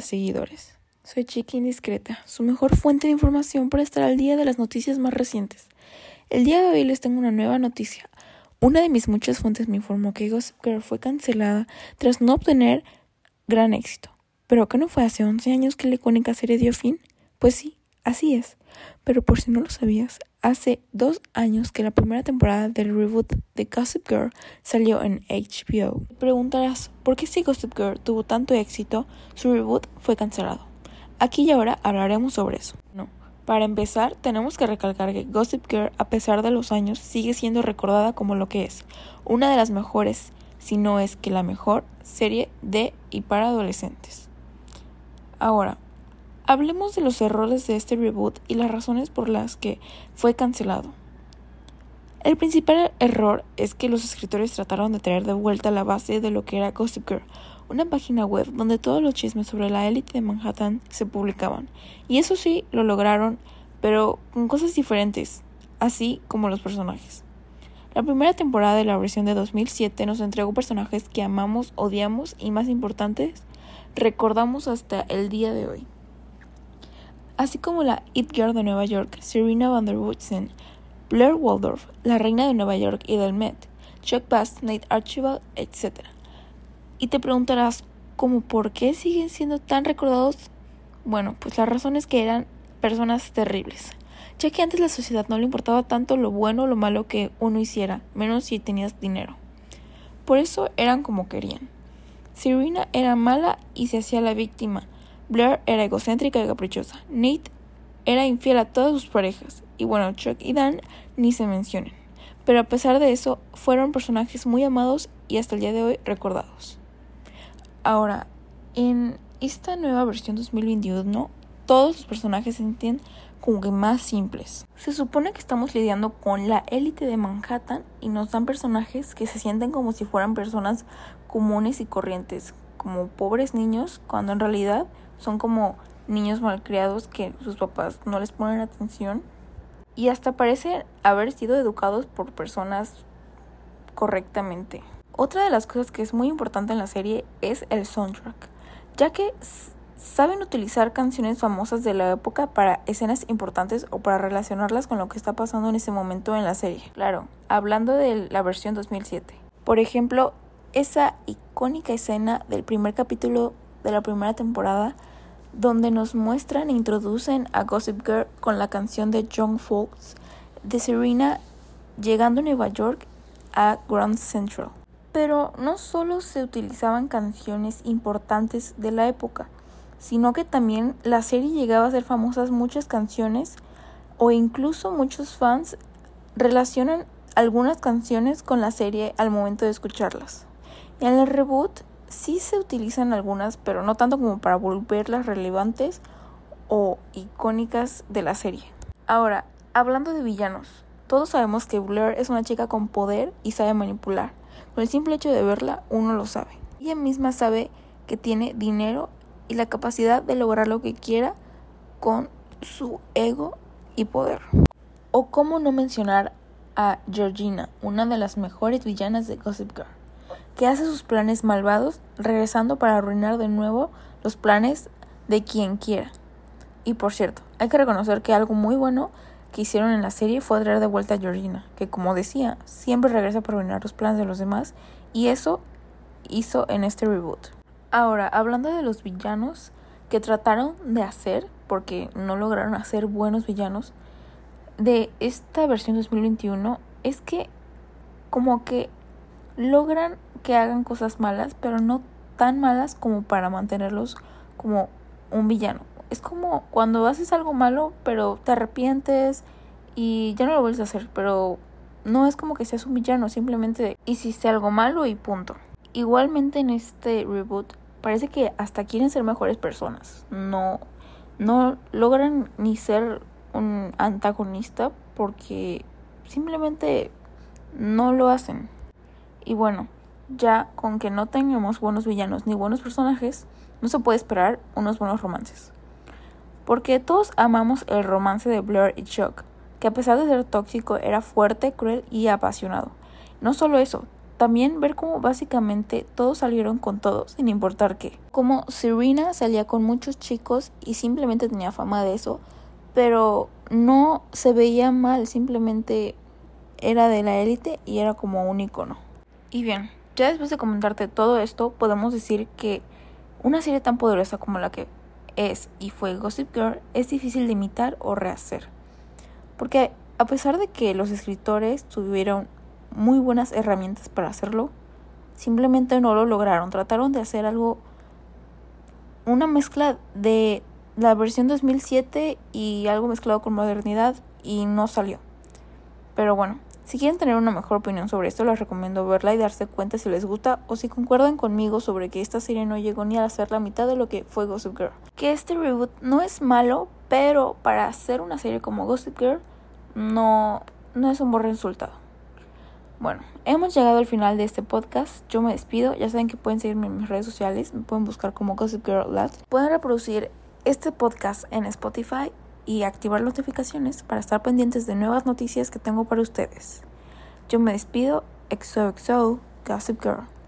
Seguidores, soy Chiqui Indiscreta, su mejor fuente de información para estar al día de las noticias más recientes. El día de hoy les tengo una nueva noticia. Una de mis muchas fuentes me informó que Gossip Girl fue cancelada tras no obtener gran éxito. ¿Pero qué no fue hace 11 años que la icónica serie dio fin? Pues sí, así es. Pero por si no lo sabías, hace dos años que la primera temporada del reboot de Gossip Girl salió en HBO. Preguntarás, ¿por qué si Gossip Girl tuvo tanto éxito, su reboot fue cancelado? Aquí y ahora hablaremos sobre eso. No. Para empezar, tenemos que recalcar que Gossip Girl, a pesar de los años, sigue siendo recordada como lo que es, una de las mejores, si no es que la mejor, serie de y para adolescentes. Ahora, Hablemos de los errores de este reboot y las razones por las que fue cancelado. El principal error es que los escritores trataron de traer de vuelta la base de lo que era Gossip Girl, una página web donde todos los chismes sobre la élite de Manhattan se publicaban. Y eso sí, lo lograron, pero con cosas diferentes, así como los personajes. La primera temporada de la versión de 2007 nos entregó personajes que amamos, odiamos y más importantes, recordamos hasta el día de hoy así como la It Girl de Nueva York, Serena van der Woodsen, Blair Waldorf, la reina de Nueva York y del Met, Chuck Bass, Nate Archibald, etc. Y te preguntarás, ¿cómo por qué siguen siendo tan recordados? Bueno, pues la razón es que eran personas terribles, ya que antes la sociedad no le importaba tanto lo bueno o lo malo que uno hiciera, menos si tenías dinero. Por eso eran como querían. Serena era mala y se hacía la víctima, Blair era egocéntrica y caprichosa. Nate era infiel a todas sus parejas. Y bueno, Chuck y Dan ni se mencionan. Pero a pesar de eso, fueron personajes muy amados y hasta el día de hoy recordados. Ahora, en esta nueva versión 2021, todos los personajes se sienten como que más simples. Se supone que estamos lidiando con la élite de Manhattan y nos dan personajes que se sienten como si fueran personas comunes y corrientes, como pobres niños, cuando en realidad son como niños malcriados que sus papás no les ponen atención y hasta parecen haber sido educados por personas correctamente. Otra de las cosas que es muy importante en la serie es el soundtrack, ya que saben utilizar canciones famosas de la época para escenas importantes o para relacionarlas con lo que está pasando en ese momento en la serie. Claro, hablando de la versión 2007. Por ejemplo, esa icónica escena del primer capítulo de la primera temporada donde nos muestran e introducen a Gossip Girl con la canción de John Fox de Serena llegando a Nueva York a Grand Central. Pero no solo se utilizaban canciones importantes de la época, sino que también la serie llegaba a ser famosas muchas canciones o incluso muchos fans relacionan algunas canciones con la serie al momento de escucharlas. En el reboot sí se utilizan algunas, pero no tanto como para volverlas relevantes o icónicas de la serie. Ahora, hablando de villanos, todos sabemos que Blair es una chica con poder y sabe manipular. Con el simple hecho de verla, uno lo sabe. Ella misma sabe que tiene dinero y la capacidad de lograr lo que quiera con su ego y poder. O cómo no mencionar a Georgina, una de las mejores villanas de Gossip Girl que hace sus planes malvados, regresando para arruinar de nuevo los planes de quien quiera. Y por cierto, hay que reconocer que algo muy bueno que hicieron en la serie fue traer de vuelta a Georgina, que como decía, siempre regresa para arruinar los planes de los demás, y eso hizo en este reboot. Ahora, hablando de los villanos que trataron de hacer, porque no lograron hacer buenos villanos, de esta versión 2021, es que como que logran que hagan cosas malas, pero no tan malas como para mantenerlos como un villano. Es como cuando haces algo malo, pero te arrepientes y ya no lo vuelves a hacer, pero no es como que seas un villano, simplemente hiciste algo malo y punto. Igualmente en este reboot parece que hasta quieren ser mejores personas. No no logran ni ser un antagonista porque simplemente no lo hacen. Y bueno, ya con que no tengamos buenos villanos ni buenos personajes, no se puede esperar unos buenos romances. Porque todos amamos el romance de Blair y Chuck, que a pesar de ser tóxico era fuerte, cruel y apasionado. No solo eso, también ver cómo básicamente todos salieron con todo, sin importar qué. Como Serena salía con muchos chicos y simplemente tenía fama de eso, pero no se veía mal, simplemente era de la élite y era como un icono. Y bien, ya después de comentarte todo esto, podemos decir que una serie tan poderosa como la que es y fue Gossip Girl es difícil de imitar o rehacer. Porque a pesar de que los escritores tuvieron muy buenas herramientas para hacerlo, simplemente no lo lograron. Trataron de hacer algo, una mezcla de la versión 2007 y algo mezclado con modernidad y no salió. Pero bueno, si quieren tener una mejor opinión sobre esto, les recomiendo verla y darse cuenta si les gusta o si concuerdan conmigo sobre que esta serie no llegó ni a ser la mitad de lo que fue Gossip Girl. Que este reboot no es malo, pero para hacer una serie como Gossip Girl no, no es un buen resultado. Bueno, hemos llegado al final de este podcast. Yo me despido. Ya saben que pueden seguirme en mis redes sociales. Me pueden buscar como Gossip Girl Lad. Pueden reproducir este podcast en Spotify y activar notificaciones para estar pendientes de nuevas noticias que tengo para ustedes. Yo me despido. XOXO Gossip Girl.